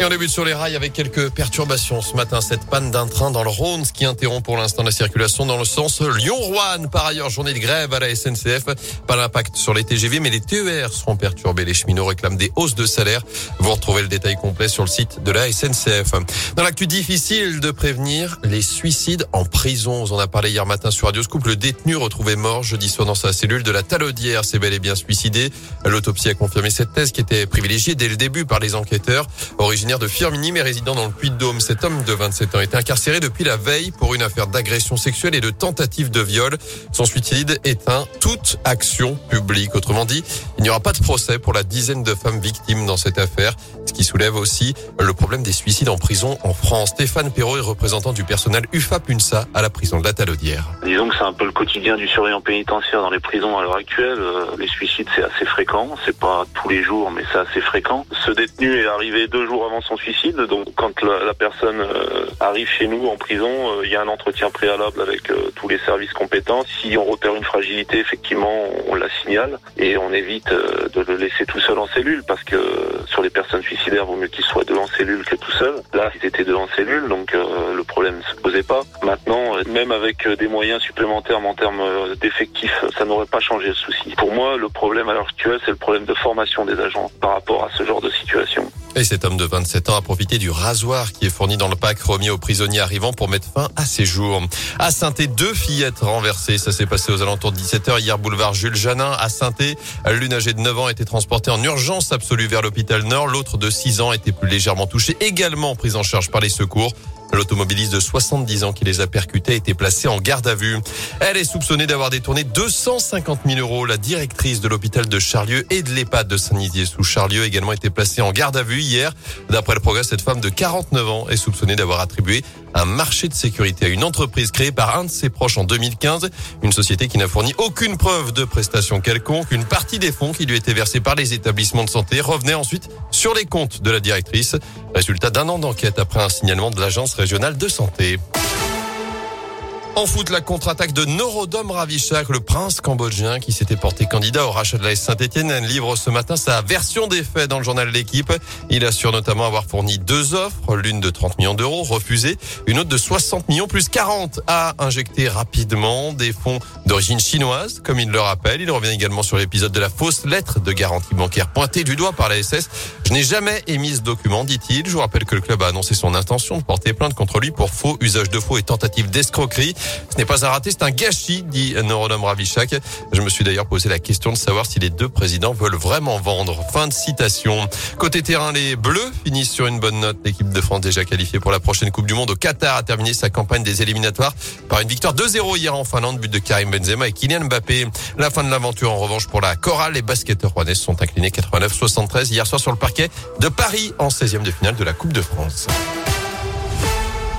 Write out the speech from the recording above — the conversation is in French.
Et on débute sur les rails avec quelques perturbations ce matin. Cette panne d'un train dans le Rhône, ce qui interrompt pour l'instant la circulation dans le sens Lyon-Rouen. Par ailleurs, journée de grève à la SNCF. Pas d'impact sur les TGV, mais les TER seront perturbés. Les cheminots réclament des hausses de salaire. Vous retrouvez le détail complet sur le site de la SNCF. Dans l'actu difficile de prévenir les suicides en prison. On en a parlé hier matin sur Radio Scoop. Le détenu retrouvé mort jeudi soir dans sa cellule de la Talaudière s'est bel et bien suicidé. L'autopsie a confirmé cette thèse qui était privilégiée dès le début par les enquêteurs. Originaire de Firmini, mais résident dans le Puy-de-Dôme. Cet homme de 27 ans était incarcéré depuis la veille pour une affaire d'agression sexuelle et de tentative de viol. Son suicide éteint toute action publique. Autrement dit, il n'y aura pas de procès pour la dizaine de femmes victimes dans cette affaire, ce qui soulève aussi le problème des suicides en prison en France. Stéphane Perrault est représentant du personnel UFA-PUNSA à la prison de la Talaudière. Disons que c'est un peu le quotidien du surveillant pénitentiaire dans les prisons à l'heure actuelle. Euh, les suicides, c'est assez fréquent. C'est pas tous les jours, mais c'est assez fréquent. Ce détenu est arrivé deux jours avant son suicide. Donc quand la, personne euh, arrive chez nous en prison, euh, il y a un entretien préalable avec euh, tous les services compétents. Si on repère une fragilité, effectivement, on la signale et on évite de le laisser tout seul en cellule parce que sur les personnes suicidaires, vaut mieux qu'il soit deux en cellule que tout seul. Là, ils étaient deux en cellule, donc le problème ne se posait pas. Maintenant, même avec des moyens supplémentaires en termes d'effectifs, ça n'aurait pas changé le souci. Pour moi, le problème à l'heure actuelle, c'est le problème de formation des agents par rapport à ce genre de situation. Et cet homme de 27 ans a profité du rasoir qui est fourni dans le pack remis aux prisonniers arrivants pour mettre fin à ses jours. À saint deux fillettes renversées. Ça s'est passé aux alentours de 17h hier, boulevard Jules Janin. À saint l'une âgée de 9 ans a été transportée en urgence absolue vers l'hôpital Nord. L'autre de 6 ans était plus légèrement touchée, également prise en charge par les secours. L'automobiliste de 70 ans qui les a percutés a été placé en garde à vue. Elle est soupçonnée d'avoir détourné 250 000 euros. La directrice de l'hôpital de Charlieu et de l'EHPAD de Saint-Nizier sous Charlieu a également été placée en garde à vue hier. D'après le progrès, cette femme de 49 ans est soupçonnée d'avoir attribué un marché de sécurité à une entreprise créée par un de ses proches en 2015. Une société qui n'a fourni aucune preuve de prestation quelconque. Une partie des fonds qui lui étaient versés par les établissements de santé revenait ensuite sur les comptes de la directrice. Résultat d'un an d'enquête après un signalement de l'agence régionale de santé. En foot, la contre-attaque de Norodom Ravichak, le prince cambodgien qui s'était porté candidat au rachat de la Saint-Etienne, livre ce matin sa version des faits dans le journal de l'équipe. Il assure notamment avoir fourni deux offres, l'une de 30 millions d'euros refusée, une autre de 60 millions plus 40 à injecter rapidement des fonds d'origine chinoise, comme il le rappelle. Il revient également sur l'épisode de la fausse lettre de garantie bancaire pointée du doigt par la SS. Je n'ai jamais émis ce document, dit-il. Je vous rappelle que le club a annoncé son intention de porter plainte contre lui pour faux, usage de faux et tentative d'escroquerie. Ce n'est pas un raté, c'est un gâchis, dit Norodom Ravichak. Je me suis d'ailleurs posé la question de savoir si les deux présidents veulent vraiment vendre. Fin de citation. Côté terrain, les Bleus finissent sur une bonne note. L'équipe de France déjà qualifiée pour la prochaine Coupe du Monde au Qatar a terminé sa campagne des éliminatoires par une victoire 2-0 hier en Finlande, but de Karim Benzema et Kylian Mbappé. La fin de l'aventure en revanche pour la chorale. Les basketteurs rouennais sont inclinés 89-73 hier soir sur le parquet de Paris en 16e de finale de la Coupe de France.